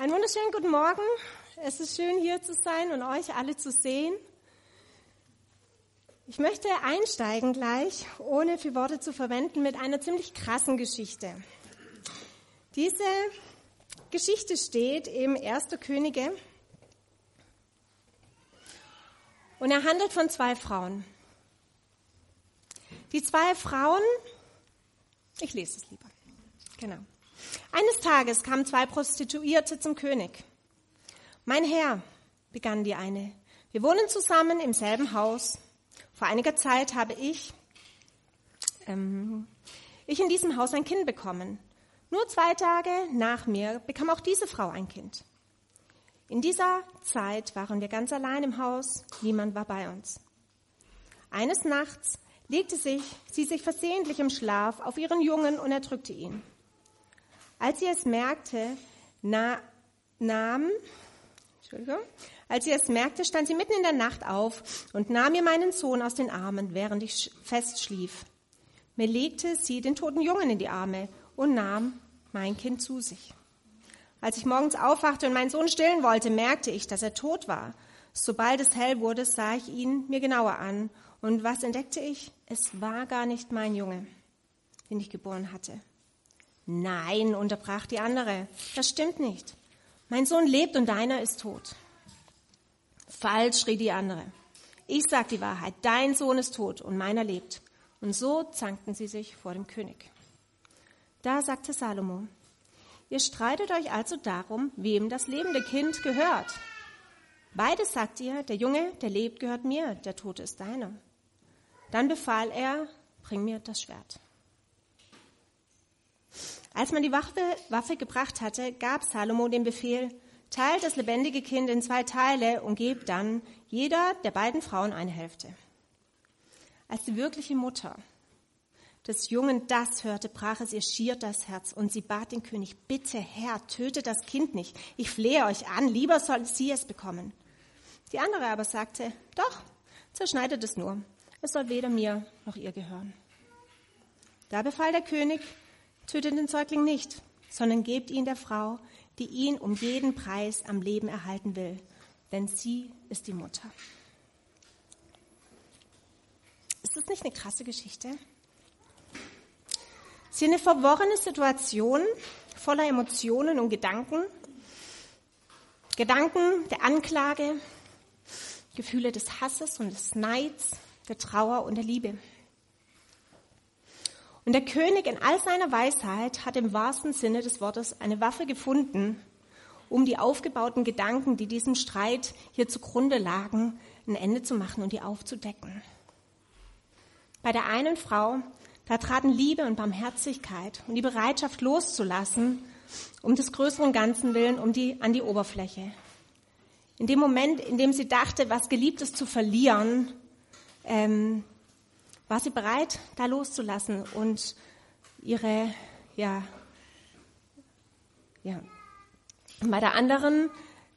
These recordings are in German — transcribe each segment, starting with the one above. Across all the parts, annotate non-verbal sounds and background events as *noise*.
Einen wunderschönen guten Morgen. Es ist schön hier zu sein und euch alle zu sehen. Ich möchte einsteigen gleich, ohne viel Worte zu verwenden, mit einer ziemlich krassen Geschichte. Diese Geschichte steht im 1. Könige und er handelt von zwei Frauen. Die zwei Frauen, ich lese es lieber, genau. Eines Tages kamen zwei Prostituierte zum König. Mein Herr, begann die eine, wir wohnen zusammen im selben Haus. Vor einiger Zeit habe ich, ähm, ich in diesem Haus ein Kind bekommen. Nur zwei Tage nach mir bekam auch diese Frau ein Kind. In dieser Zeit waren wir ganz allein im Haus, niemand war bei uns. Eines Nachts legte sich, sie sich versehentlich im Schlaf auf ihren Jungen und erdrückte ihn. Als sie es merkte, na, nahm, Entschuldigung, als sie es merkte, stand sie mitten in der Nacht auf und nahm mir meinen Sohn aus den Armen, während ich fest schlief. Mir legte sie den toten Jungen in die Arme und nahm mein Kind zu sich. Als ich morgens aufwachte und meinen Sohn stillen wollte, merkte ich, dass er tot war. Sobald es hell wurde, sah ich ihn mir genauer an. Und was entdeckte ich? Es war gar nicht mein Junge, den ich geboren hatte. Nein, unterbrach die andere, das stimmt nicht. Mein Sohn lebt und deiner ist tot. Falsch, schrie die andere. Ich sag die Wahrheit, dein Sohn ist tot und meiner lebt. Und so zankten sie sich vor dem König. Da sagte Salomo, ihr streitet euch also darum, wem das lebende Kind gehört. Beides sagt ihr, der Junge, der lebt, gehört mir, der Tote ist deiner. Dann befahl er, bring mir das Schwert. Als man die Waffe, Waffe gebracht hatte, gab Salomo den Befehl, teilt das lebendige Kind in zwei Teile und gebt dann jeder der beiden Frauen eine Hälfte. Als die wirkliche Mutter des Jungen das hörte, brach es ihr schier das Herz und sie bat den König, bitte Herr, töte das Kind nicht. Ich flehe euch an, lieber soll sie es bekommen. Die andere aber sagte, doch, zerschneidet es nur. Es soll weder mir noch ihr gehören. Da befahl der König, Tötet den Säugling nicht, sondern gebt ihn der Frau, die ihn um jeden Preis am Leben erhalten will, denn sie ist die Mutter. Ist das nicht eine krasse Geschichte? Es ist eine verworrene Situation voller Emotionen und Gedanken. Gedanken der Anklage, Gefühle des Hasses und des Neids, der Trauer und der Liebe. Und der König in all seiner Weisheit hat im wahrsten Sinne des Wortes eine Waffe gefunden, um die aufgebauten Gedanken, die diesem Streit hier zugrunde lagen, ein Ende zu machen und die aufzudecken. Bei der einen Frau, da traten Liebe und Barmherzigkeit und die Bereitschaft loszulassen, um des größeren Ganzen willen, um die, an die Oberfläche. In dem Moment, in dem sie dachte, was Geliebtes zu verlieren, ähm, war sie bereit, da loszulassen und ihre, ja, ja. Bei der anderen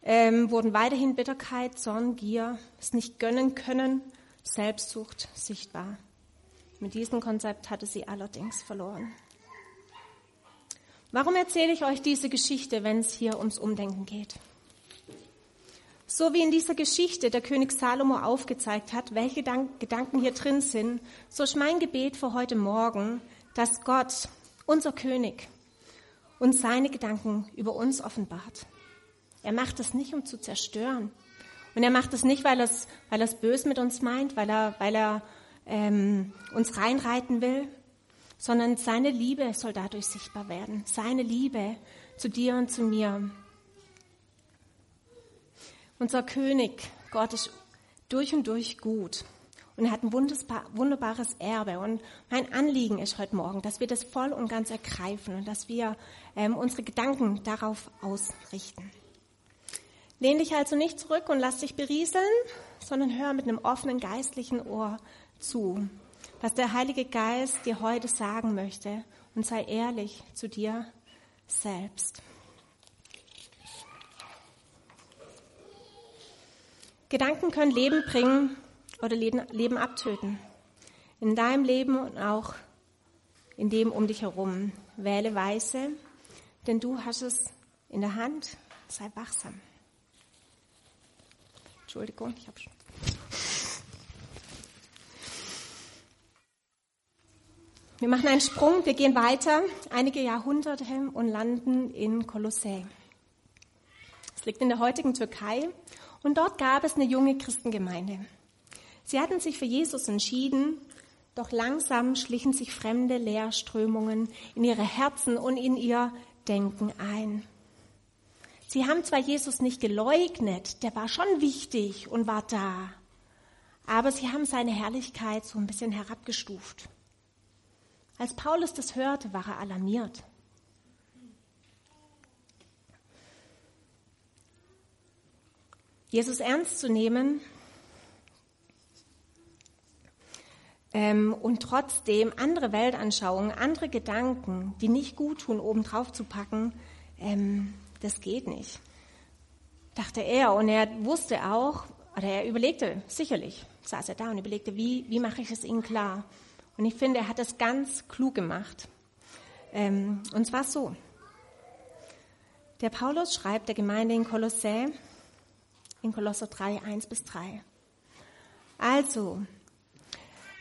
ähm, wurden weiterhin Bitterkeit, Zorn, Gier, es nicht gönnen können, Selbstsucht sichtbar. Mit diesem Konzept hatte sie allerdings verloren. Warum erzähle ich euch diese Geschichte, wenn es hier ums Umdenken geht? So wie in dieser Geschichte der König Salomo aufgezeigt hat, welche Gedanken hier drin sind, so ist mein Gebet für heute Morgen, dass Gott, unser König, uns seine Gedanken über uns offenbart. Er macht das nicht, um zu zerstören. Und er macht das nicht, weil er es weil er's bös mit uns meint, weil er, weil er ähm, uns reinreiten will, sondern seine Liebe soll dadurch sichtbar werden. Seine Liebe zu dir und zu mir. Unser König, Gott ist durch und durch gut. Und er hat ein wunderbares Erbe. Und mein Anliegen ist heute Morgen, dass wir das voll und ganz ergreifen und dass wir ähm, unsere Gedanken darauf ausrichten. Lehn dich also nicht zurück und lass dich berieseln, sondern hör mit einem offenen geistlichen Ohr zu, was der Heilige Geist dir heute sagen möchte und sei ehrlich zu dir selbst. Gedanken können Leben bringen oder Leben abtöten. In deinem Leben und auch in dem um dich herum. Wähle weise, denn du hast es in der Hand. sei wachsam. Entschuldigung, ich habe schon. Wir machen einen Sprung, wir gehen weiter, einige Jahrhunderte und landen in Kolossä. Es liegt in der heutigen Türkei und dort gab es eine junge Christengemeinde. Sie hatten sich für Jesus entschieden, doch langsam schlichen sich fremde Lehrströmungen in ihre Herzen und in ihr Denken ein. Sie haben zwar Jesus nicht geleugnet, der war schon wichtig und war da, aber sie haben seine Herrlichkeit so ein bisschen herabgestuft. Als Paulus das hörte, war er alarmiert. Jesus ernst zu nehmen ähm, und trotzdem andere Weltanschauungen, andere Gedanken, die nicht gut tun, obendrauf zu packen, ähm, das geht nicht, dachte er. Und er wusste auch, oder er überlegte, sicherlich saß er da und überlegte, wie, wie mache ich es ihnen klar? Und ich finde, er hat das ganz klug gemacht. Ähm, und zwar so. Der Paulus schreibt der Gemeinde in Kolossä, in Kolosser 3, 1 bis 3. Also,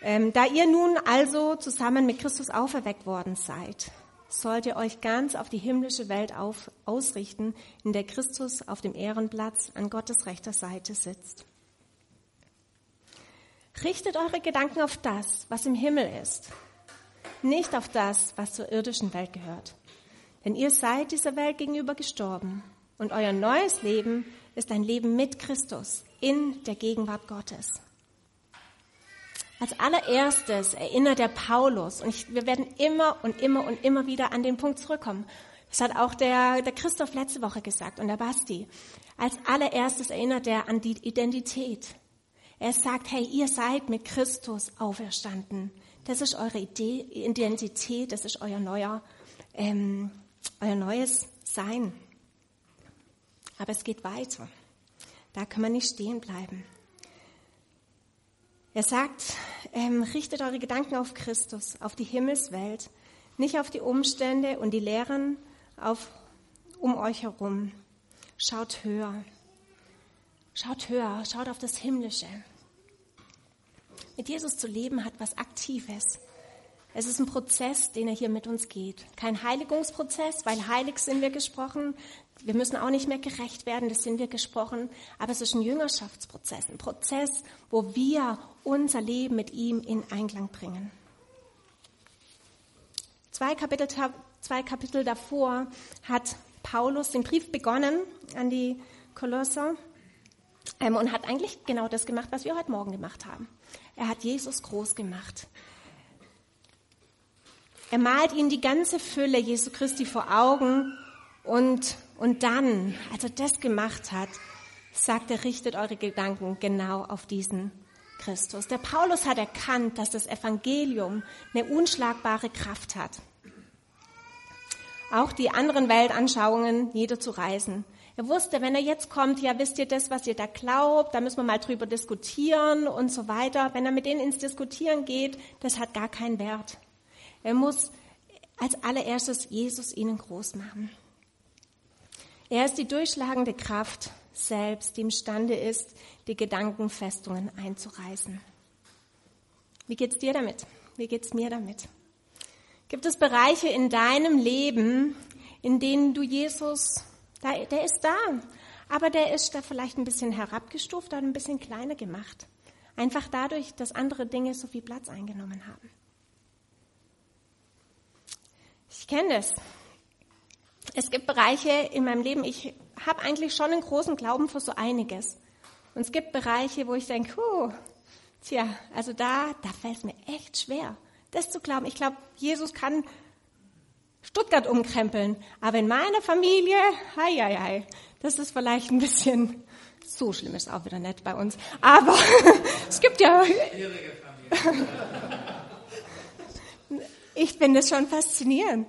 ähm, da ihr nun also zusammen mit Christus auferweckt worden seid, sollt ihr euch ganz auf die himmlische Welt auf, ausrichten, in der Christus auf dem Ehrenplatz an Gottes rechter Seite sitzt. Richtet eure Gedanken auf das, was im Himmel ist, nicht auf das, was zur irdischen Welt gehört. Denn ihr seid dieser Welt gegenüber gestorben und euer neues Leben ist ein Leben mit Christus in der Gegenwart Gottes. Als allererstes erinnert der Paulus, und ich, wir werden immer und immer und immer wieder an den Punkt zurückkommen. Das hat auch der, der Christoph letzte Woche gesagt und der Basti. Als allererstes erinnert er an die Identität. Er sagt, hey, ihr seid mit Christus auferstanden. Das ist eure Idee, Identität, das ist euer neuer, ähm, euer neues Sein. Aber es geht weiter. Da kann man nicht stehen bleiben. Er sagt, ähm, richtet eure Gedanken auf Christus, auf die Himmelswelt, nicht auf die Umstände und die Lehren auf, um euch herum. Schaut höher. Schaut höher, schaut auf das Himmlische. Mit Jesus zu leben hat was Aktives. Es ist ein Prozess, den er hier mit uns geht. Kein Heiligungsprozess, weil heilig sind wir gesprochen. Wir müssen auch nicht mehr gerecht werden, das sind wir gesprochen. Aber es ist ein Jüngerschaftsprozess, ein Prozess, wo wir unser Leben mit ihm in Einklang bringen. Zwei Kapitel, zwei Kapitel davor hat Paulus den Brief begonnen an die Kolosser ähm, und hat eigentlich genau das gemacht, was wir heute Morgen gemacht haben. Er hat Jesus groß gemacht. Er malt ihnen die ganze Fülle Jesu Christi vor Augen und, und dann, als er das gemacht hat, sagt er, richtet eure Gedanken genau auf diesen Christus. Der Paulus hat erkannt, dass das Evangelium eine unschlagbare Kraft hat. Auch die anderen Weltanschauungen niederzureißen. Er wusste, wenn er jetzt kommt, ja, wisst ihr das, was ihr da glaubt, da müssen wir mal drüber diskutieren und so weiter. Wenn er mit denen ins Diskutieren geht, das hat gar keinen Wert. Er muss als allererstes Jesus ihnen groß machen. Er ist die durchschlagende Kraft selbst, die imstande ist, die Gedankenfestungen einzureißen. Wie geht's dir damit? Wie geht's mir damit? Gibt es Bereiche in deinem Leben, in denen du Jesus, der ist da, aber der ist da vielleicht ein bisschen herabgestuft oder ein bisschen kleiner gemacht. Einfach dadurch, dass andere Dinge so viel Platz eingenommen haben. Ich kenne das. Es gibt Bereiche in meinem Leben, ich habe eigentlich schon einen großen Glauben für so einiges. Und es gibt Bereiche, wo ich denke, huh, tja, also da, da fällt es mir echt schwer, das zu glauben. Ich glaube, Jesus kann Stuttgart umkrempeln, aber in meiner Familie, hei, hei, hei, das ist vielleicht ein bisschen, so schlimm ist auch wieder nett bei uns, aber *laughs* es gibt ja... Ich finde es schon faszinierend.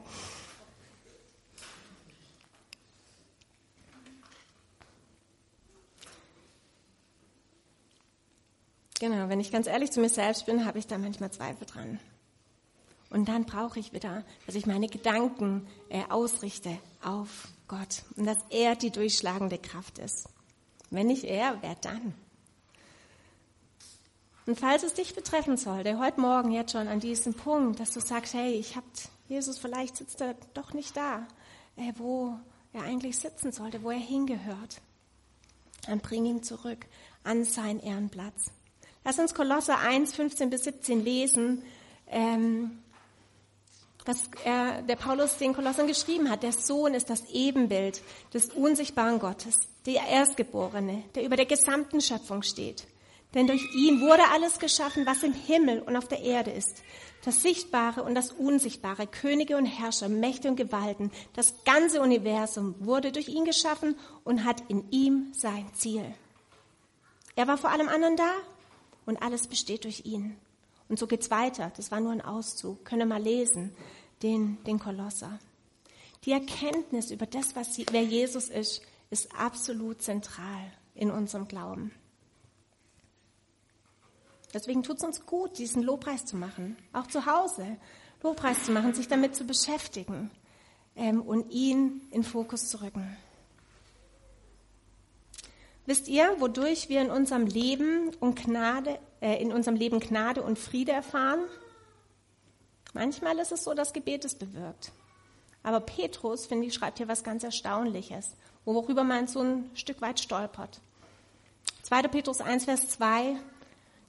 Genau, wenn ich ganz ehrlich zu mir selbst bin, habe ich da manchmal Zweifel dran. Und dann brauche ich wieder, dass ich meine Gedanken äh, ausrichte auf Gott und dass er die durchschlagende Kraft ist. Wenn nicht er, wer dann? Und falls es dich betreffen sollte, heute Morgen jetzt schon an diesem Punkt, dass du sagst, hey, ich hab Jesus, vielleicht sitzt er doch nicht da, äh, wo er eigentlich sitzen sollte, wo er hingehört, dann bring ihn zurück an seinen Ehrenplatz. Lass uns Kolosser 1, 15 bis 17 lesen, ähm, was er, der Paulus den Kolossern geschrieben hat. Der Sohn ist das Ebenbild des unsichtbaren Gottes, der Erstgeborene, der über der gesamten Schöpfung steht. Denn durch ihn wurde alles geschaffen, was im Himmel und auf der Erde ist. Das Sichtbare und das Unsichtbare, Könige und Herrscher, Mächte und Gewalten, das ganze Universum wurde durch ihn geschaffen und hat in ihm sein Ziel. Er war vor allem anderen da und alles besteht durch ihn. Und so geht's weiter. Das war nur ein Auszug. Könnt ihr mal lesen, den, den Kolosser. Die Erkenntnis über das, was, wer Jesus ist, ist absolut zentral in unserem Glauben. Deswegen tut es uns gut, diesen Lobpreis zu machen, auch zu Hause Lobpreis zu machen, sich damit zu beschäftigen ähm, und ihn in Fokus zu rücken. Wisst ihr, wodurch wir in unserem Leben und Gnade, äh, in unserem Leben Gnade und Friede erfahren? Manchmal ist es so, dass Gebet es bewirkt. Aber Petrus, finde ich, schreibt hier was ganz Erstaunliches, worüber man so ein Stück weit stolpert. 2. Petrus 1, Vers 2.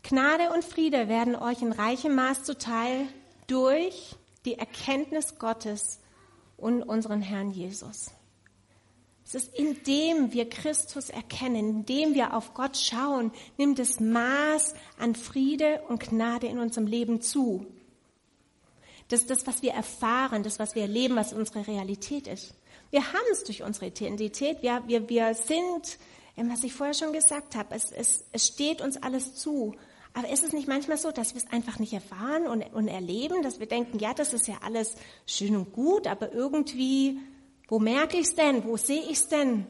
Gnade und Friede werden euch in reichem Maß zuteil durch die Erkenntnis Gottes und unseren Herrn Jesus. Es ist, indem wir Christus erkennen, indem wir auf Gott schauen, nimmt das Maß an Friede und Gnade in unserem Leben zu. Das ist das, was wir erfahren, das, was wir erleben, was unsere Realität ist. Wir haben es durch unsere Identität. Wir, wir, wir sind, ähm, was ich vorher schon gesagt habe, es, es, es steht uns alles zu. Aber ist es nicht manchmal so, dass wir es einfach nicht erfahren und, und erleben, dass wir denken, ja, das ist ja alles schön und gut, aber irgendwie wo merke ich es denn? Wo sehe ich es denn?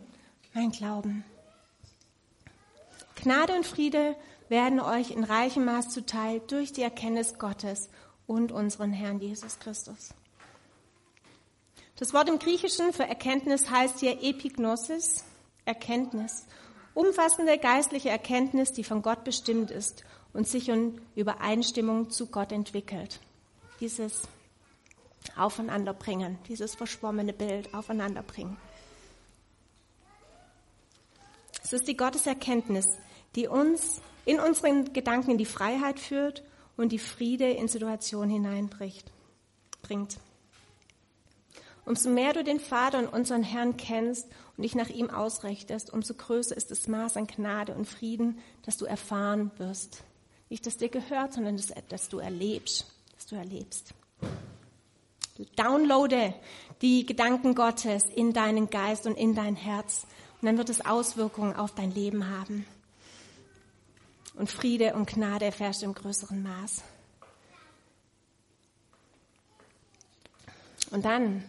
Mein Glauben. Gnade und Friede werden euch in reichem Maß zuteil durch die Erkenntnis Gottes und unseren Herrn Jesus Christus. Das Wort im Griechischen für Erkenntnis heißt hier Epignosis, Erkenntnis. Umfassende geistliche Erkenntnis, die von Gott bestimmt ist und sich in Übereinstimmung zu Gott entwickelt. Dieses aufeinanderbringen, dieses verschwommene Bild aufeinanderbringen. Es ist die Gotteserkenntnis, die uns in unseren Gedanken in die Freiheit führt und die Friede in Situationen hineinbringt. Umso mehr du den Vater und unseren Herrn kennst und dich nach ihm ausrichtest, umso größer ist das Maß an Gnade und Frieden, das du erfahren wirst. Nicht, dass dir gehört, sondern dass, dass du erlebst, dass du erlebst. Downloade die Gedanken Gottes in deinen Geist und in dein Herz. Und dann wird es Auswirkungen auf dein Leben haben. Und Friede und Gnade erfährst du im größeren Maß. Und dann,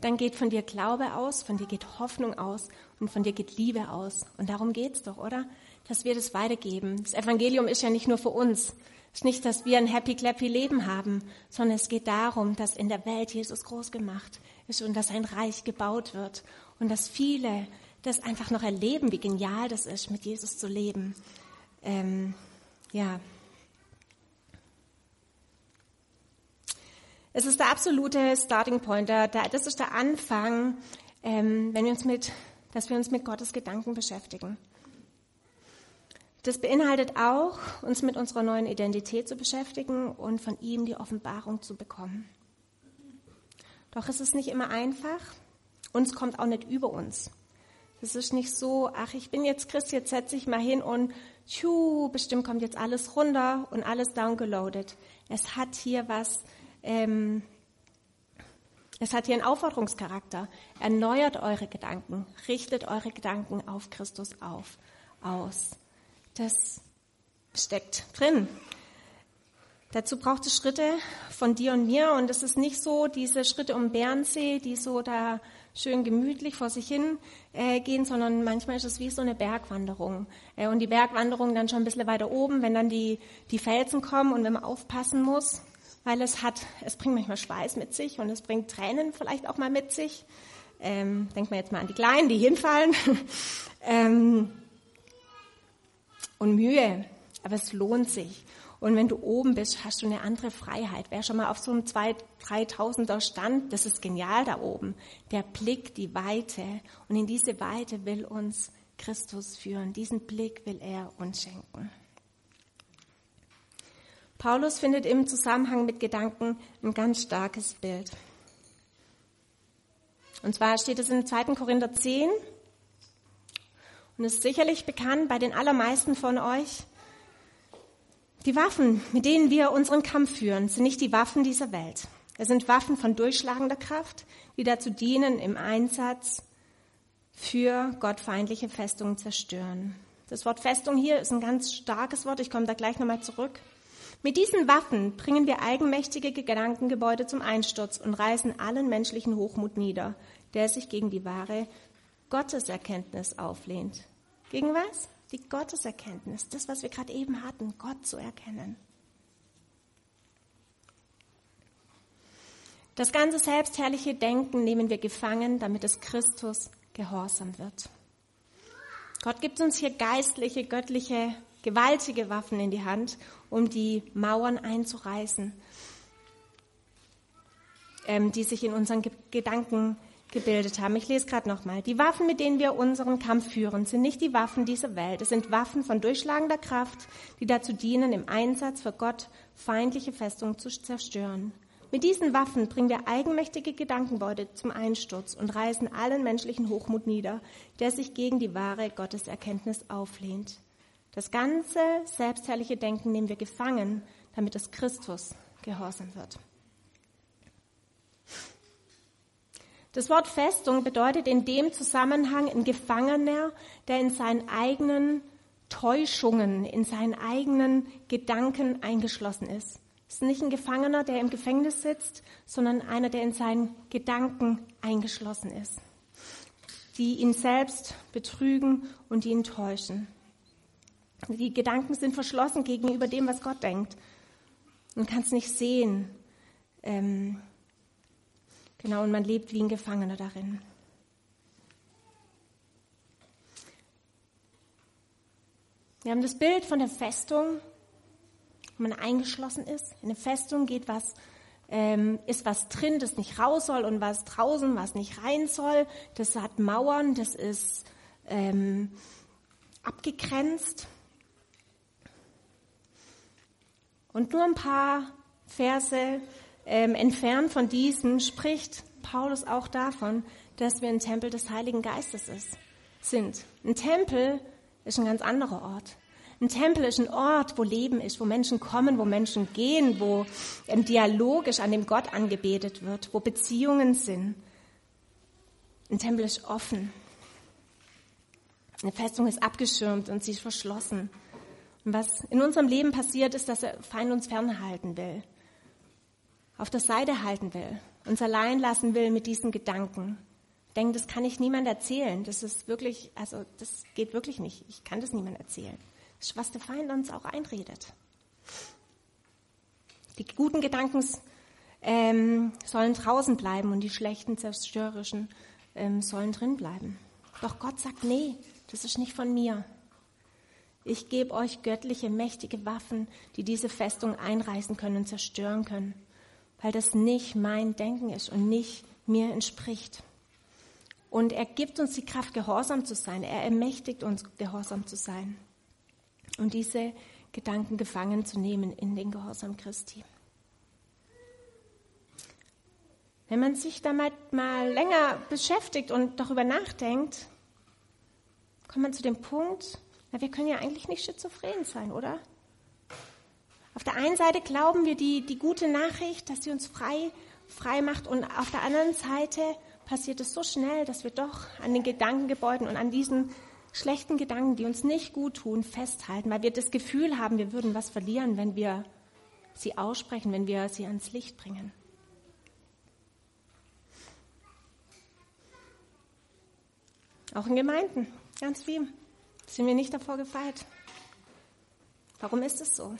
dann geht von dir Glaube aus, von dir geht Hoffnung aus und von dir geht Liebe aus. Und darum geht's doch, oder? Dass wir das weitergeben. Das Evangelium ist ja nicht nur für uns, ist nicht, dass wir ein happy clappy Leben haben, sondern es geht darum, dass in der Welt Jesus groß gemacht ist und dass ein Reich gebaut wird und dass viele das einfach noch erleben, wie genial das ist, mit Jesus zu leben. Ähm, ja. Es ist der absolute Starting Point. das ist der Anfang, ähm, wenn wir uns mit, dass wir uns mit Gottes Gedanken beschäftigen. Das beinhaltet auch, uns mit unserer neuen Identität zu beschäftigen und von ihm die Offenbarung zu bekommen. Doch es ist nicht immer einfach. Uns kommt auch nicht über uns. Es ist nicht so, ach, ich bin jetzt Christ, jetzt setze ich mal hin und tschu, bestimmt kommt jetzt alles runter und alles downgeloadet. Es hat hier was, ähm, es hat hier einen Aufforderungscharakter. Erneuert eure Gedanken, richtet eure Gedanken auf Christus auf, aus das steckt drin. Dazu braucht es Schritte von dir und mir und es ist nicht so diese Schritte um Bernsee, die so da schön gemütlich vor sich hin äh, gehen, sondern manchmal ist es wie so eine Bergwanderung. Äh, und die Bergwanderung dann schon ein bisschen weiter oben, wenn dann die, die Felsen kommen und wenn man aufpassen muss, weil es hat, es bringt manchmal Schweiß mit sich und es bringt Tränen vielleicht auch mal mit sich. Ähm, denkt man jetzt mal an die Kleinen, die hinfallen. *laughs* ähm, und Mühe, aber es lohnt sich. Und wenn du oben bist, hast du eine andere Freiheit. Wer schon mal auf so einem 2.000, 3.000er stand, das ist genial da oben. Der Blick, die Weite. Und in diese Weite will uns Christus führen. Diesen Blick will er uns schenken. Paulus findet im Zusammenhang mit Gedanken ein ganz starkes Bild. Und zwar steht es in 2. Korinther 10 und ist sicherlich bekannt bei den allermeisten von euch. Die Waffen, mit denen wir unseren Kampf führen, sind nicht die Waffen dieser Welt. Es sind Waffen von durchschlagender Kraft, die dazu dienen, im Einsatz für gottfeindliche Festungen zerstören. Das Wort Festung hier ist ein ganz starkes Wort. Ich komme da gleich nochmal zurück. Mit diesen Waffen bringen wir eigenmächtige Gedankengebäude zum Einsturz und reißen allen menschlichen Hochmut nieder, der sich gegen die wahre Gotteserkenntnis auflehnt. Gegen was? Die Gotteserkenntnis, das, was wir gerade eben hatten, Gott zu erkennen. Das ganze selbstherrliche Denken nehmen wir gefangen, damit es Christus gehorsam wird. Gott gibt uns hier geistliche, göttliche gewaltige Waffen in die Hand, um die Mauern einzureißen, ähm, die sich in unseren Ge Gedanken gebildet haben. Ich lese gerade nochmal. Die Waffen, mit denen wir unseren Kampf führen, sind nicht die Waffen dieser Welt. Es sind Waffen von durchschlagender Kraft, die dazu dienen, im Einsatz für Gott feindliche Festungen zu zerstören. Mit diesen Waffen bringen wir eigenmächtige Gedankenbeute zum Einsturz und reißen allen menschlichen Hochmut nieder, der sich gegen die wahre Gotteserkenntnis auflehnt. Das ganze selbstherrliche Denken nehmen wir gefangen, damit es Christus gehorsam wird. Das Wort Festung bedeutet in dem Zusammenhang ein Gefangener, der in seinen eigenen Täuschungen, in seinen eigenen Gedanken eingeschlossen ist. Es ist nicht ein Gefangener, der im Gefängnis sitzt, sondern einer, der in seinen Gedanken eingeschlossen ist, die ihn selbst betrügen und ihn täuschen. Die Gedanken sind verschlossen gegenüber dem, was Gott denkt. Man kann es nicht sehen. Ähm, genau, und man lebt wie ein Gefangener darin. Wir haben das Bild von der Festung, wo man eingeschlossen ist. In der Festung geht was, ähm, ist was drin, das nicht raus soll und was draußen, was nicht rein soll. Das hat Mauern, das ist ähm, abgegrenzt. Und nur ein paar Verse ähm, entfernt von diesen spricht Paulus auch davon, dass wir ein Tempel des Heiligen Geistes ist, sind. Ein Tempel ist ein ganz anderer Ort. Ein Tempel ist ein Ort, wo Leben ist, wo Menschen kommen, wo Menschen gehen, wo ähm, dialogisch an dem Gott angebetet wird, wo Beziehungen sind. Ein Tempel ist offen. Eine Festung ist abgeschirmt und sie ist verschlossen. Und was in unserem Leben passiert, ist, dass der Feind uns fernhalten will, auf der Seite halten will, uns allein lassen will mit diesen Gedanken. Ich denke, das kann ich niemand erzählen. Das ist wirklich, also das geht wirklich nicht. Ich kann das niemand erzählen. Das ist, was der Feind uns auch einredet. Die guten Gedanken ähm, sollen draußen bleiben und die schlechten, zerstörerischen ähm, sollen drin bleiben. Doch Gott sagt, nee, das ist nicht von mir. Ich gebe euch göttliche, mächtige Waffen, die diese Festung einreißen können und zerstören können, weil das nicht mein Denken ist und nicht mir entspricht. Und er gibt uns die Kraft, gehorsam zu sein. Er ermächtigt uns, gehorsam zu sein. Und diese Gedanken gefangen zu nehmen in den Gehorsam Christi. Wenn man sich damit mal länger beschäftigt und darüber nachdenkt, kommt man zu dem Punkt, na, wir können ja eigentlich nicht schizophren sein, oder? Auf der einen Seite glauben wir die, die gute Nachricht, dass sie uns frei, frei macht und auf der anderen Seite passiert es so schnell, dass wir doch an den Gedankengebäuden und an diesen schlechten Gedanken, die uns nicht gut tun, festhalten, weil wir das Gefühl haben, wir würden was verlieren, wenn wir sie aussprechen, wenn wir sie ans Licht bringen. Auch in Gemeinden, ganz viel sind wir nicht davor gefeit. Warum ist es so?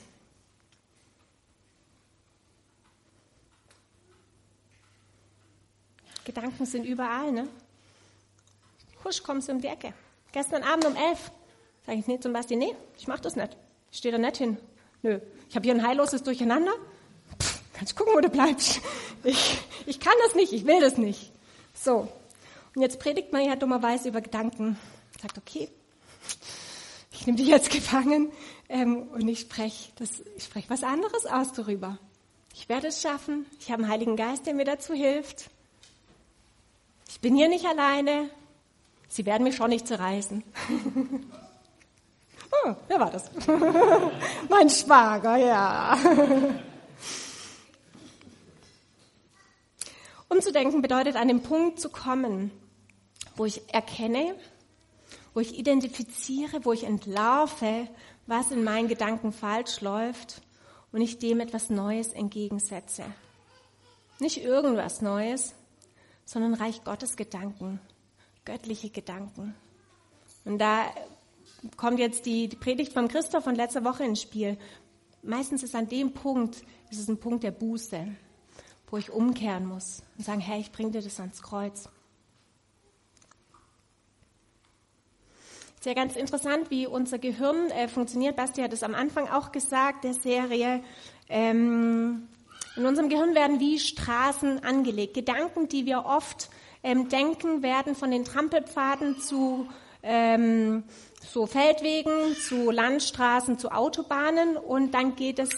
Gedanken sind überall, ne? husch, kommst du um die Ecke. Gestern Abend um elf. Sag ich, nee, zum Basti, nee, ich mach das nicht. Ich stehe da nicht hin. Nö, ich habe hier ein heilloses Durcheinander. Pff, kannst gucken, wo du bleibst. Ich, ich kann das nicht, ich will das nicht. So. Und jetzt predigt man ja dummerweise über Gedanken. Sagt, okay, ich nehme dich jetzt gefangen ähm, und ich spreche sprech was anderes aus darüber. Ich werde es schaffen. Ich habe einen Heiligen Geist, der mir dazu hilft. Ich bin hier nicht alleine. Sie werden mich schon nicht zerreißen. oh, *laughs* wer war das? *laughs* mein Schwager, ja. *laughs* Umzudenken bedeutet, an den Punkt zu kommen, wo ich erkenne, wo ich identifiziere, wo ich entlarve, was in meinen Gedanken falsch läuft und ich dem etwas Neues entgegensetze. Nicht irgendwas Neues, sondern Reich Gottes Gedanken, göttliche Gedanken. Und da kommt jetzt die, Predigt von Christoph von letzter Woche ins Spiel. Meistens ist an dem Punkt, ist es ein Punkt der Buße, wo ich umkehren muss und sagen, Herr, ich bringe dir das ans Kreuz. Sehr ganz interessant, wie unser Gehirn äh, funktioniert. Basti hat es am Anfang auch gesagt, der Serie. Ähm, in unserem Gehirn werden wie Straßen angelegt. Gedanken, die wir oft ähm, denken, werden von den Trampelpfaden zu ähm, so Feldwegen, zu Landstraßen, zu Autobahnen und dann geht es,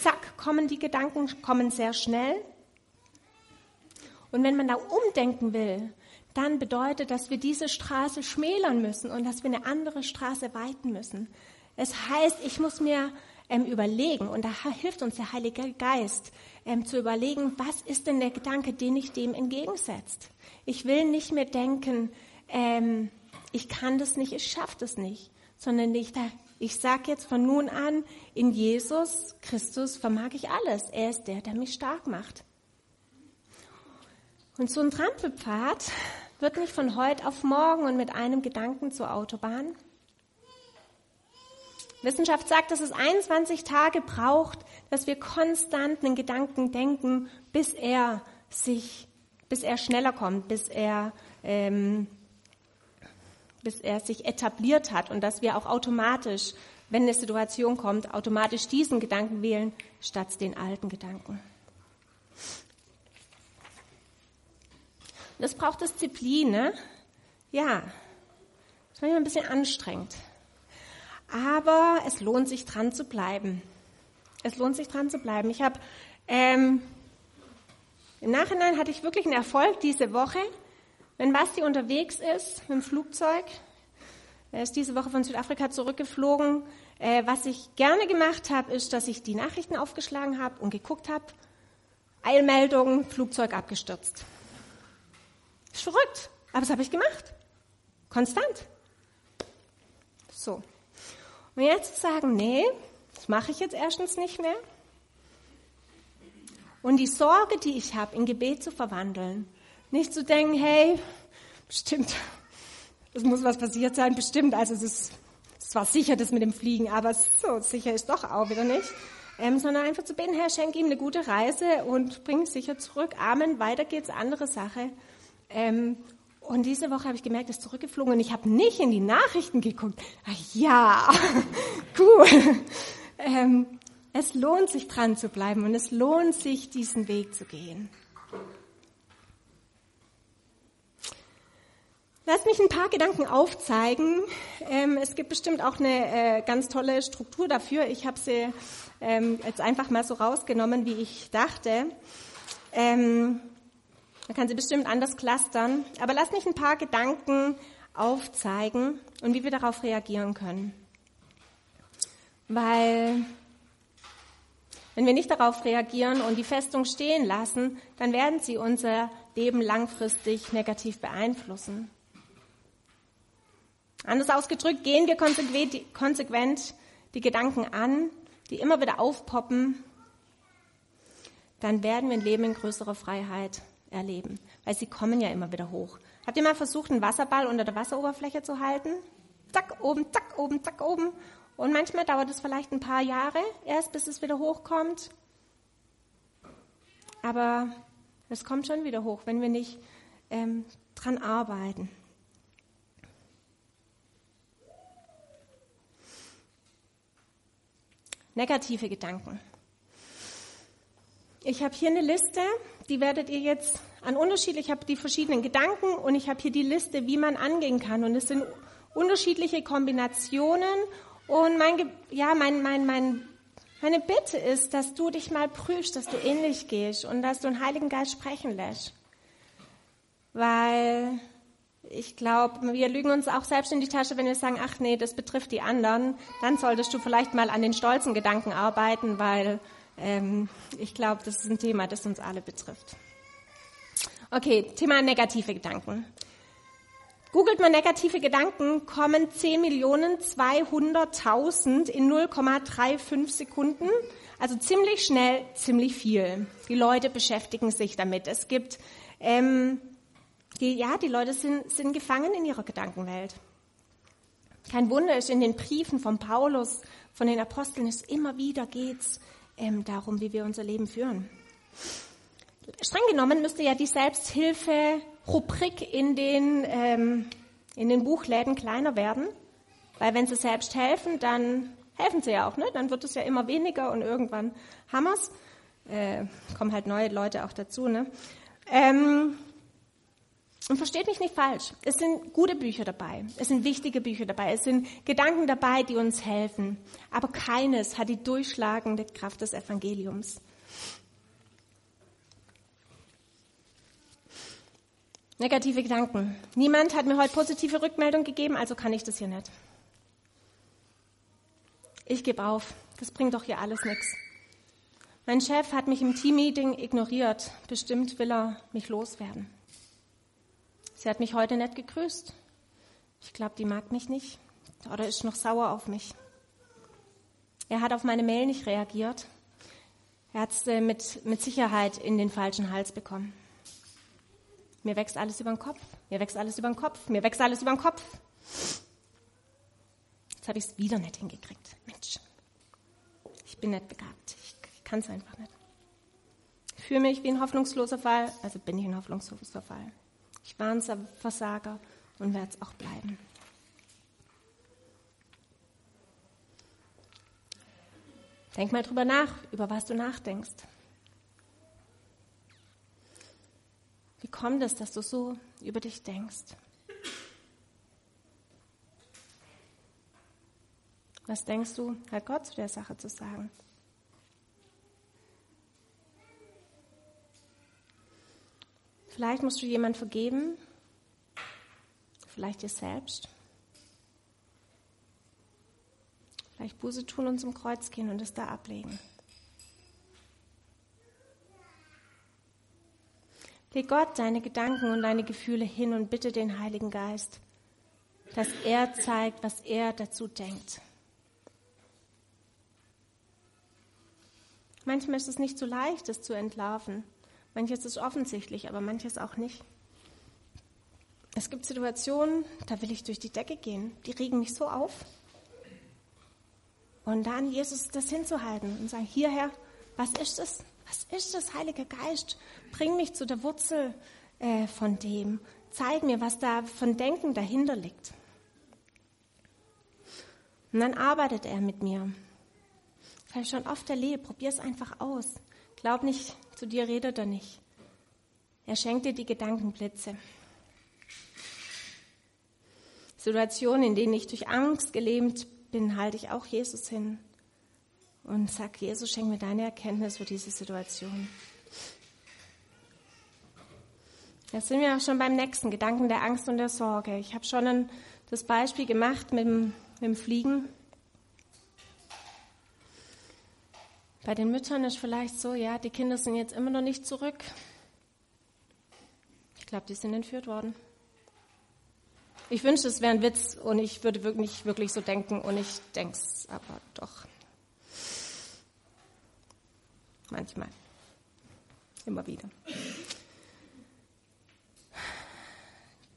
zack, kommen die Gedanken, kommen sehr schnell. Und wenn man da umdenken will, dann bedeutet, dass wir diese Straße schmälern müssen und dass wir eine andere Straße weiten müssen. Es heißt, ich muss mir ähm, überlegen, und da hilft uns der Heilige Geist, ähm, zu überlegen, was ist denn der Gedanke, den ich dem entgegensetzt. Ich will nicht mehr denken, ähm, ich kann das nicht, ich schaffe das nicht, sondern ich, ich sage jetzt von nun an, in Jesus Christus vermag ich alles. Er ist der, der mich stark macht. Und so ein Trampelpfad wird nicht von heute auf morgen und mit einem Gedanken zur Autobahn. Wissenschaft sagt, dass es 21 Tage braucht, dass wir konstant einen Gedanken denken, bis er sich, bis er schneller kommt, bis er, ähm, bis er sich etabliert hat und dass wir auch automatisch, wenn eine Situation kommt, automatisch diesen Gedanken wählen statt den alten Gedanken. Das braucht Disziplin, ne? Ja. Das ist manchmal ein bisschen anstrengend. Aber es lohnt sich dran zu bleiben. Es lohnt sich dran zu bleiben. Ich habe ähm, im Nachhinein hatte ich wirklich einen Erfolg diese Woche. Wenn Basti unterwegs ist mit dem Flugzeug, er ist diese Woche von Südafrika zurückgeflogen. Äh, was ich gerne gemacht habe, ist, dass ich die Nachrichten aufgeschlagen habe und geguckt habe. Eilmeldung, Flugzeug abgestürzt. Ist verrückt, aber das habe ich gemacht. Konstant. So. Und jetzt sagen, nee, das mache ich jetzt erstens nicht mehr. Und die Sorge, die ich habe, in Gebet zu verwandeln. Nicht zu denken, hey, bestimmt, es muss was passiert sein, bestimmt. Also es ist, es war sicher, das mit dem Fliegen, aber so sicher ist doch auch wieder nicht. Ähm, sondern einfach zu beten, Herr, schenk ihm eine gute Reise und bring sicher zurück. Amen, weiter geht's, andere Sache. Ähm, und diese Woche habe ich gemerkt, er ist zurückgeflogen und ich habe nicht in die Nachrichten geguckt. Ach, ja, *laughs* cool. Ähm, es lohnt sich dran zu bleiben und es lohnt sich, diesen Weg zu gehen. Lass mich ein paar Gedanken aufzeigen. Ähm, es gibt bestimmt auch eine äh, ganz tolle Struktur dafür. Ich habe sie ähm, jetzt einfach mal so rausgenommen, wie ich dachte. Ähm, man kann sie bestimmt anders clustern. Aber lass mich ein paar Gedanken aufzeigen und wie wir darauf reagieren können. Weil wenn wir nicht darauf reagieren und die Festung stehen lassen, dann werden sie unser Leben langfristig negativ beeinflussen. Anders ausgedrückt, gehen wir konsequent, die Gedanken an, die immer wieder aufpoppen, dann werden wir ein Leben in größerer Freiheit erleben, weil sie kommen ja immer wieder hoch. Habt ihr mal versucht, einen Wasserball unter der Wasseroberfläche zu halten? Zack, oben, zack, oben, zack, oben. Und manchmal dauert es vielleicht ein paar Jahre erst, bis es wieder hochkommt. Aber es kommt schon wieder hoch, wenn wir nicht ähm, dran arbeiten. Negative Gedanken. Ich habe hier eine Liste, die werdet ihr jetzt an unterschiedlich, ich habe die verschiedenen Gedanken und ich habe hier die Liste, wie man angehen kann. Und es sind unterschiedliche Kombinationen. Und mein, ja, mein, mein, mein, meine Bitte ist, dass du dich mal prüfst, dass du ähnlich gehst und dass du den Heiligen Geist sprechen lässt. Weil ich glaube, wir lügen uns auch selbst in die Tasche, wenn wir sagen, ach nee, das betrifft die anderen. Dann solltest du vielleicht mal an den stolzen Gedanken arbeiten, weil ähm, ich glaube, das ist ein Thema, das uns alle betrifft. Okay, Thema negative Gedanken. Googelt man negative Gedanken, kommen 10.200.000 in 0,35 Sekunden. Also ziemlich schnell, ziemlich viel. Die Leute beschäftigen sich damit. Es gibt, ähm, die, ja, die Leute sind, sind gefangen in ihrer Gedankenwelt. Kein Wunder ist in den Briefen von Paulus, von den Aposteln, es immer wieder geht's ähm, darum, wie wir unser Leben führen. Streng genommen müsste ja die Selbsthilfe-Rubrik in den, ähm, in den Buchläden kleiner werden, weil wenn sie selbst helfen, dann helfen sie ja auch, ne? Dann wird es ja immer weniger und irgendwann wir's. Äh, kommen halt neue Leute auch dazu, ne? Ähm, und versteht mich nicht falsch. Es sind gute Bücher dabei. Es sind wichtige Bücher dabei. Es sind Gedanken dabei, die uns helfen. Aber keines hat die durchschlagende Kraft des Evangeliums. Negative Gedanken. Niemand hat mir heute positive Rückmeldung gegeben, also kann ich das hier nicht. Ich gebe auf. Das bringt doch hier alles nichts. Mein Chef hat mich im Teammeeting ignoriert. Bestimmt will er mich loswerden. Sie hat mich heute nicht gegrüßt. Ich glaube, die mag mich nicht oder ist noch sauer auf mich. Er hat auf meine Mail nicht reagiert. Er hat es äh, mit, mit Sicherheit in den falschen Hals bekommen. Mir wächst alles über den Kopf. Mir wächst alles über den Kopf. Mir wächst alles über den Kopf. Jetzt habe ich es wieder nicht hingekriegt. Mensch, ich bin nicht begabt. Ich, ich kann es einfach nicht. Ich fühle mich wie ein hoffnungsloser Fall, also bin ich ein hoffnungsloser Fall. Ich war ein Versager und werde es auch bleiben. Denk mal drüber nach, über was du nachdenkst. Wie kommt es, dass du so über dich denkst? Was denkst du, hat Gott zu der Sache zu sagen? Vielleicht musst du jemand vergeben, vielleicht dir selbst. Vielleicht Buße tun und zum Kreuz gehen und es da ablegen. Leg Gott deine Gedanken und deine Gefühle hin und bitte den Heiligen Geist, dass er zeigt, was er dazu denkt. Manchmal ist es nicht so leicht, es zu entlarven. Manches ist offensichtlich, aber manches auch nicht. Es gibt Situationen, da will ich durch die Decke gehen. Die regen mich so auf. Und dann Jesus das hinzuhalten und sagen, hierher, was ist es? Was ist das, Heiliger Geist? Bring mich zu der Wurzel äh, von dem. Zeig mir, was da von Denken dahinter liegt. Und dann arbeitet er mit mir. Das habe ich schon oft erlebt. Probier es einfach aus. Glaub nicht, zu dir redet er nicht. Er schenkt dir die Gedankenblitze. Situationen, in denen ich durch Angst gelähmt bin, halte ich auch Jesus hin und sag, Jesus, schenk mir deine Erkenntnis für diese Situation. Jetzt sind wir auch schon beim nächsten Gedanken der Angst und der Sorge. Ich habe schon ein, das Beispiel gemacht mit dem, mit dem Fliegen. Bei den Müttern ist vielleicht so, ja, die Kinder sind jetzt immer noch nicht zurück. Ich glaube, die sind entführt worden. Ich wünschte, es wäre ein Witz und ich würde nicht wirklich so denken und ich denke es aber doch. Manchmal. Immer wieder.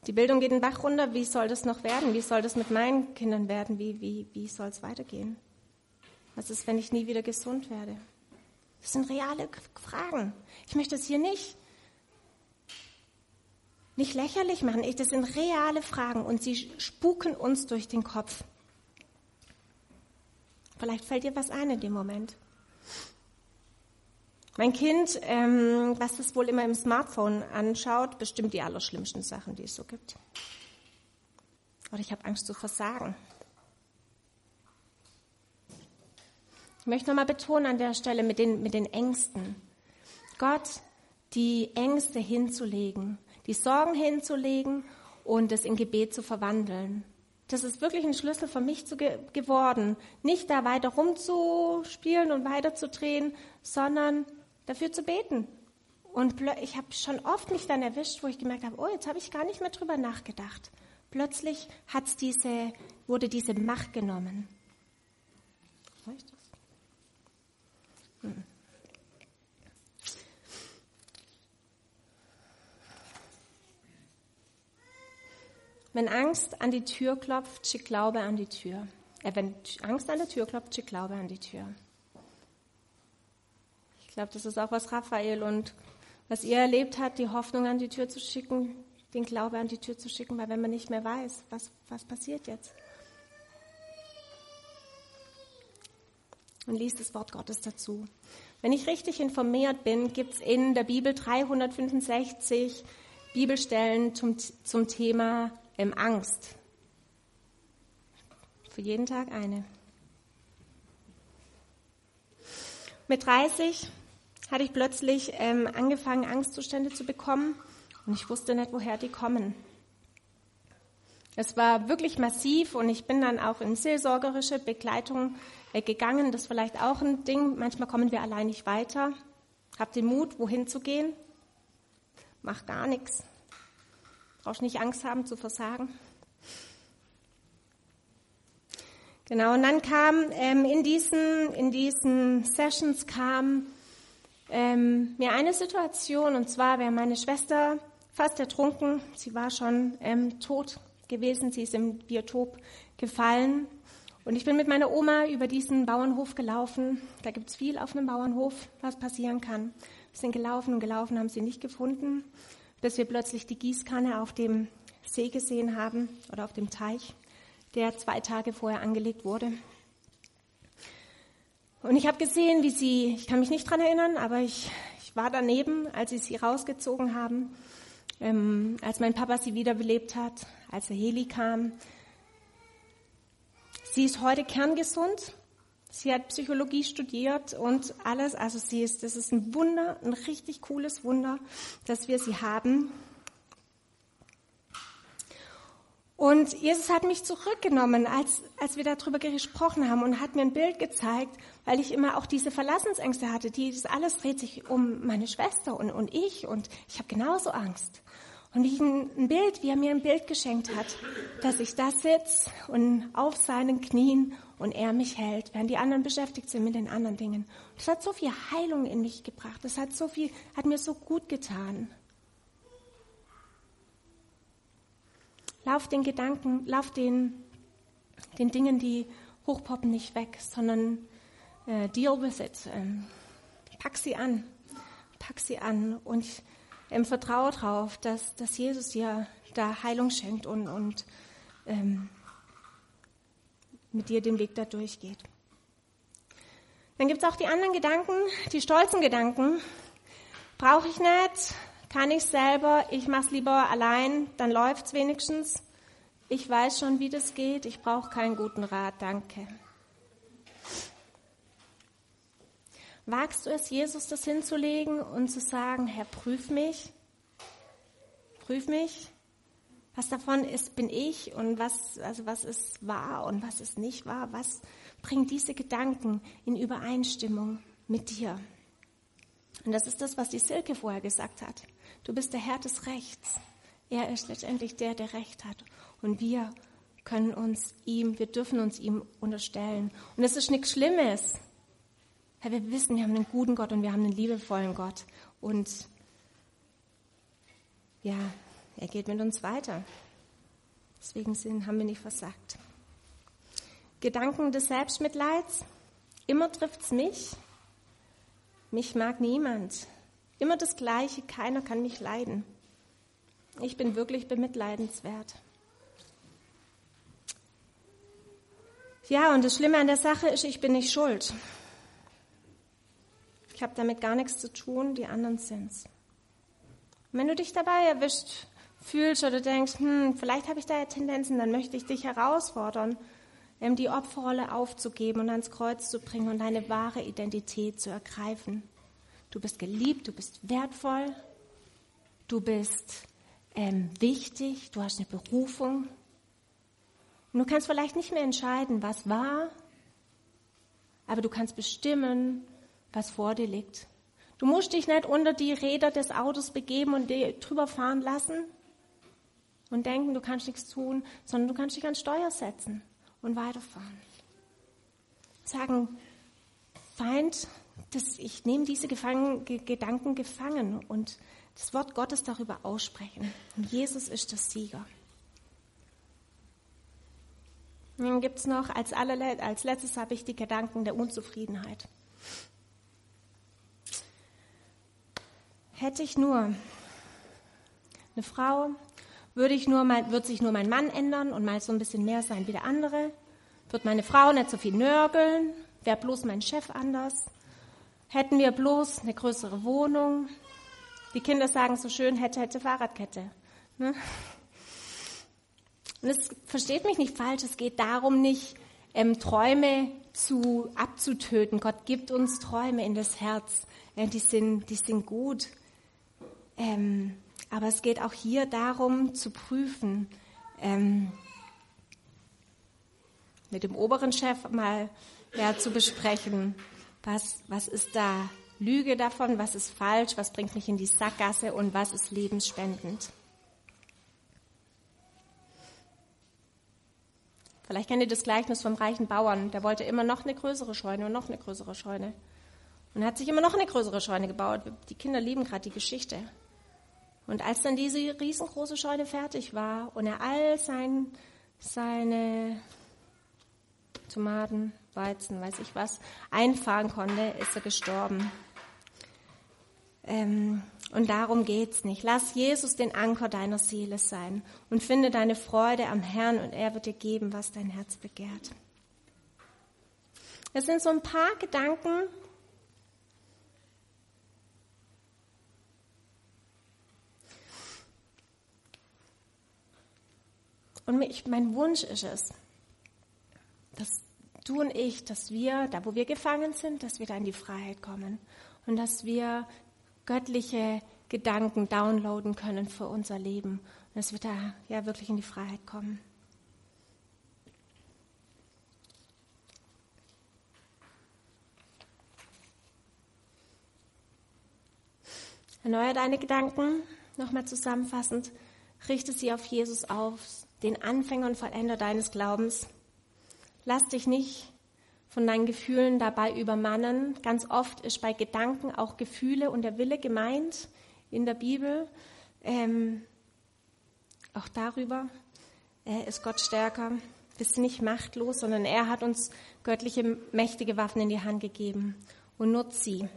Die Bildung geht den Bach runter. Wie soll das noch werden? Wie soll das mit meinen Kindern werden? Wie, wie, wie soll es weitergehen? Was ist, wenn ich nie wieder gesund werde? Das sind reale Fragen. Ich möchte es hier nicht, nicht lächerlich machen. Das sind reale Fragen und sie spuken uns durch den Kopf. Vielleicht fällt dir was ein in dem Moment. Mein Kind, ähm, was es wohl immer im Smartphone anschaut, bestimmt die allerschlimmsten Sachen, die es so gibt. Oder ich habe Angst zu versagen. Ich möchte nochmal betonen an der Stelle mit den, mit den Ängsten. Gott, die Ängste hinzulegen, die Sorgen hinzulegen und es in Gebet zu verwandeln. Das ist wirklich ein Schlüssel für mich zu ge geworden. Nicht da weiter rumzuspielen und weiterzudrehen, sondern dafür zu beten. Und ich habe schon oft mich dann erwischt, wo ich gemerkt habe, oh, jetzt habe ich gar nicht mehr drüber nachgedacht. Plötzlich hat's diese, wurde diese Macht genommen. Hm. Wenn Angst an die Tür klopft, schick Glaube an die Tür. Äh, wenn Angst an der Tür klopft, schick Glaube an die Tür. Ich glaube, das ist auch was Raphael und was ihr erlebt habt, die Hoffnung an die Tür zu schicken, den Glaube an die Tür zu schicken, weil wenn man nicht mehr weiß, was, was passiert jetzt. Und liest das Wort Gottes dazu. Wenn ich richtig informiert bin, gibt es in der Bibel 365 Bibelstellen zum, zum Thema ähm, Angst. Für jeden Tag eine. Mit 30 hatte ich plötzlich ähm, angefangen, Angstzustände zu bekommen und ich wusste nicht, woher die kommen. Es war wirklich massiv und ich bin dann auch in seelsorgerische Begleitung äh, gegangen. Das ist vielleicht auch ein Ding. Manchmal kommen wir allein nicht weiter. Hab den Mut, wohin zu gehen. Mach gar nichts. Brauchst nicht Angst haben zu versagen. Genau, und dann kam ähm, in, diesen, in diesen Sessions kam ähm, mir eine Situation, und zwar wäre meine Schwester fast ertrunken. Sie war schon ähm, tot gewesen, sie ist im Biotop gefallen. Und ich bin mit meiner Oma über diesen Bauernhof gelaufen. Da gibt es viel auf einem Bauernhof, was passieren kann. Wir sind gelaufen und gelaufen, haben sie nicht gefunden bis wir plötzlich die Gießkanne auf dem See gesehen haben oder auf dem Teich, der zwei Tage vorher angelegt wurde. Und ich habe gesehen, wie sie, ich kann mich nicht dran erinnern, aber ich, ich war daneben, als sie sie rausgezogen haben, ähm, als mein Papa sie wiederbelebt hat, als der Heli kam. Sie ist heute kerngesund Sie hat Psychologie studiert und alles. Also sie ist, das ist ein Wunder, ein richtig cooles Wunder, dass wir sie haben. Und Jesus hat mich zurückgenommen, als, als wir darüber gesprochen haben und hat mir ein Bild gezeigt, weil ich immer auch diese Verlassensängste hatte. Die, das alles dreht sich um meine Schwester und, und ich und ich habe genauso Angst. Und wie ich ein, Bild, wie er mir ein Bild geschenkt hat, dass ich da sitze und auf seinen Knien und er mich hält, während die anderen beschäftigt sind mit den anderen Dingen. Das hat so viel Heilung in mich gebracht. Das hat so viel, hat mir so gut getan. Lauf den Gedanken, lauf den, den Dingen, die hochpoppen, nicht weg, sondern äh, deal with it. Ähm, pack sie an. Pack sie an und ähm, vertraue darauf, dass, dass Jesus dir da Heilung schenkt und, und ähm, mit dir den Weg da durchgeht. Dann gibt es auch die anderen Gedanken, die stolzen Gedanken. Brauche ich nicht, kann ich selber, ich mache es lieber allein, dann läuft es wenigstens. Ich weiß schon, wie das geht, ich brauche keinen guten Rat, danke. Wagst du es, Jesus das hinzulegen und zu sagen, Herr, prüf mich, prüf mich, was davon ist, bin ich und was, also was ist wahr und was ist nicht wahr, was bringt diese Gedanken in Übereinstimmung mit dir. Und das ist das, was die Silke vorher gesagt hat. Du bist der Herr des Rechts. Er ist letztendlich der, der Recht hat. Und wir können uns ihm, wir dürfen uns ihm unterstellen. Und es ist nichts Schlimmes. Herr, wir wissen, wir haben einen guten Gott und wir haben einen liebevollen Gott. Und ja, er geht mit uns weiter. Deswegen sind, haben wir nicht versagt. Gedanken des Selbstmitleids. Immer trifft's mich. Mich mag niemand. Immer das Gleiche. Keiner kann mich leiden. Ich bin wirklich bemitleidenswert. Ja, und das Schlimme an der Sache ist, ich bin nicht schuld. Ich habe damit gar nichts zu tun, die anderen sind's. Und wenn du dich dabei erwischt fühlst oder denkst, hm, vielleicht habe ich da ja Tendenzen, dann möchte ich dich herausfordern, ähm, die Opferrolle aufzugeben und ans Kreuz zu bringen und deine wahre Identität zu ergreifen. Du bist geliebt, du bist wertvoll, du bist ähm, wichtig, du hast eine Berufung. Und du kannst vielleicht nicht mehr entscheiden, was war, aber du kannst bestimmen, was vor dir liegt. Du musst dich nicht unter die Räder des Autos begeben und drüber fahren lassen und denken, du kannst nichts tun, sondern du kannst dich ans Steuer setzen und weiterfahren. Sagen, Feind, das, ich nehme diese Gefangen, Gedanken gefangen und das Wort Gottes darüber aussprechen. Und Jesus ist der Sieger. Und dann gibt es noch, als, allerle als letztes habe ich die Gedanken der Unzufriedenheit. Hätte ich nur eine Frau, würde, ich nur mein, wird sich nur mein Mann ändern und mal so ein bisschen mehr sein wie der andere, wird meine Frau nicht so viel nörgeln, wäre bloß mein Chef anders, hätten wir bloß eine größere Wohnung, die Kinder sagen so schön, hätte, hätte Fahrradkette. Ne? Und es versteht mich nicht falsch, es geht darum, nicht ähm, Träume zu, abzutöten. Gott gibt uns Träume in das Herz. Ja, die, sind, die sind gut. Ähm, aber es geht auch hier darum zu prüfen, ähm, mit dem oberen Chef mal ja, zu besprechen, was, was ist da Lüge davon, was ist falsch, was bringt mich in die Sackgasse und was ist lebensspendend. Vielleicht kennt ihr das Gleichnis vom reichen Bauern. Der wollte immer noch eine größere Scheune und noch eine größere Scheune. Und hat sich immer noch eine größere Scheune gebaut. Die Kinder lieben gerade die Geschichte. Und als dann diese riesengroße Scheune fertig war und er all sein, seine Tomaten, Weizen, weiß ich was, einfahren konnte, ist er gestorben. Ähm, und darum geht's nicht. Lass Jesus den Anker deiner Seele sein und finde deine Freude am Herrn und er wird dir geben, was dein Herz begehrt. Das sind so ein paar Gedanken, Und mein Wunsch ist es, dass du und ich, dass wir, da wo wir gefangen sind, dass wir da in die Freiheit kommen und dass wir göttliche Gedanken downloaden können für unser Leben und dass wir da ja wirklich in die Freiheit kommen. Erneuer deine Gedanken, nochmal zusammenfassend, richte sie auf Jesus aus, den Anfänger und Vollender deines Glaubens. Lass dich nicht von deinen Gefühlen dabei übermannen. Ganz oft ist bei Gedanken auch Gefühle und der Wille gemeint in der Bibel. Ähm, auch darüber äh, ist Gott stärker. Bist nicht machtlos, sondern er hat uns göttliche, mächtige Waffen in die Hand gegeben und nutzt sie.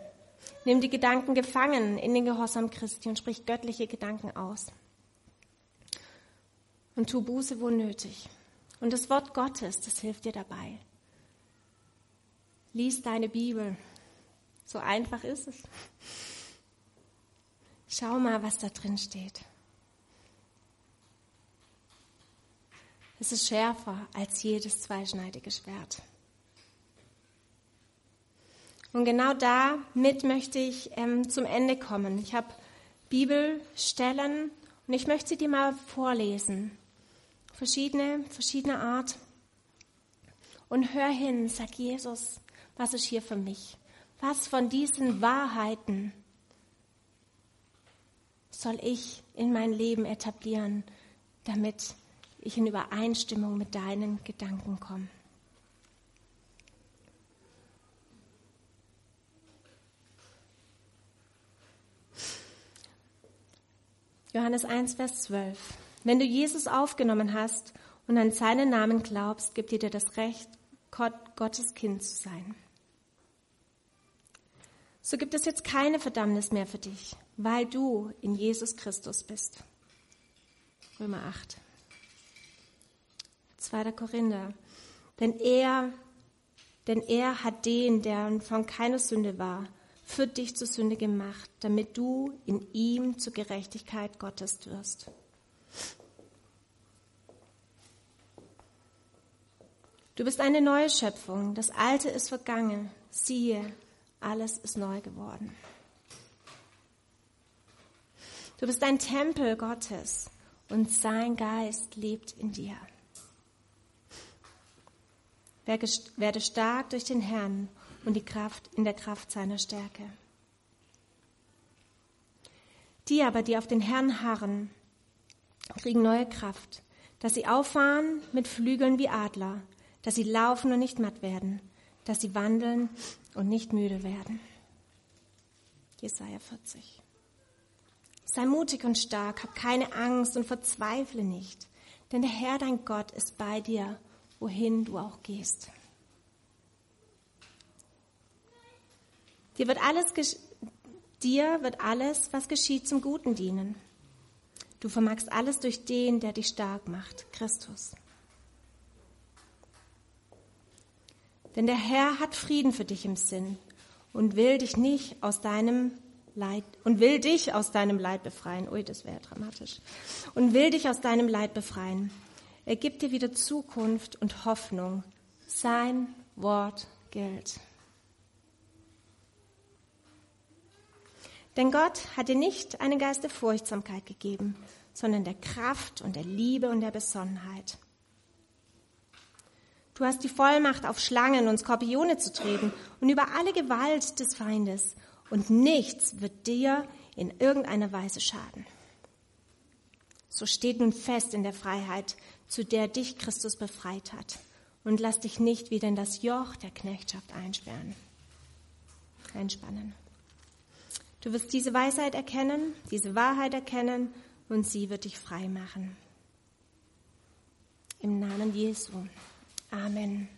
Nimm die Gedanken gefangen in den Gehorsam Christi und sprich göttliche Gedanken aus. Und tu Buße, wo nötig. Und das Wort Gottes, das hilft dir dabei. Lies deine Bibel. So einfach ist es. Schau mal, was da drin steht. Es ist schärfer als jedes zweischneidige Schwert. Und genau damit möchte ich ähm, zum Ende kommen. Ich habe Bibelstellen und ich möchte sie dir mal vorlesen. Verschiedene, verschiedene Art. Und hör hin, sag Jesus, was ist hier für mich? Was von diesen Wahrheiten soll ich in mein Leben etablieren, damit ich in Übereinstimmung mit deinen Gedanken komme? Johannes 1, Vers 12. Wenn du Jesus aufgenommen hast und an seinen Namen glaubst, gibt dir das Recht, Gott, Gottes Kind zu sein so gibt es jetzt keine Verdammnis mehr für dich, weil du in Jesus Christus bist. Römer 8. 2. Korinther. Denn er, denn er hat den, der von keiner Sünde war, für dich zur Sünde gemacht, damit du in ihm zur Gerechtigkeit Gottes wirst. Du bist eine neue Schöpfung, das Alte ist vergangen, siehe, alles ist neu geworden. Du bist ein Tempel Gottes und sein Geist lebt in dir. Werde stark durch den Herrn und die Kraft in der Kraft seiner Stärke. Die aber, die auf den Herrn harren, kriegen neue Kraft, dass sie auffahren mit Flügeln wie Adler, dass sie laufen und nicht matt werden, dass sie wandeln und nicht müde werden. Jesaja 40. Sei mutig und stark, hab keine Angst und verzweifle nicht, denn der Herr dein Gott ist bei dir, wohin du auch gehst. Dir wird alles, dir wird alles, was geschieht, zum Guten dienen. Du vermagst alles durch den, der dich stark macht, Christus. Denn der Herr hat Frieden für dich im Sinn und will dich nicht aus deinem Leid und will dich aus deinem Leid befreien. Ui, das wäre dramatisch. Und will dich aus deinem Leid befreien. Er gibt dir wieder Zukunft und Hoffnung. Sein Wort gilt. Denn Gott hat dir nicht einen Geist der Furchtsamkeit gegeben, sondern der Kraft und der Liebe und der Besonnenheit. Du hast die Vollmacht, auf Schlangen und Skorpione zu treten und über alle Gewalt des Feindes. Und nichts wird dir in irgendeiner Weise schaden. So steht nun fest in der Freiheit, zu der dich Christus befreit hat. Und lass dich nicht wieder in das Joch der Knechtschaft einsperren. Einspannen. Du wirst diese Weisheit erkennen, diese Wahrheit erkennen und sie wird dich frei machen. Im Namen Jesu. Amen.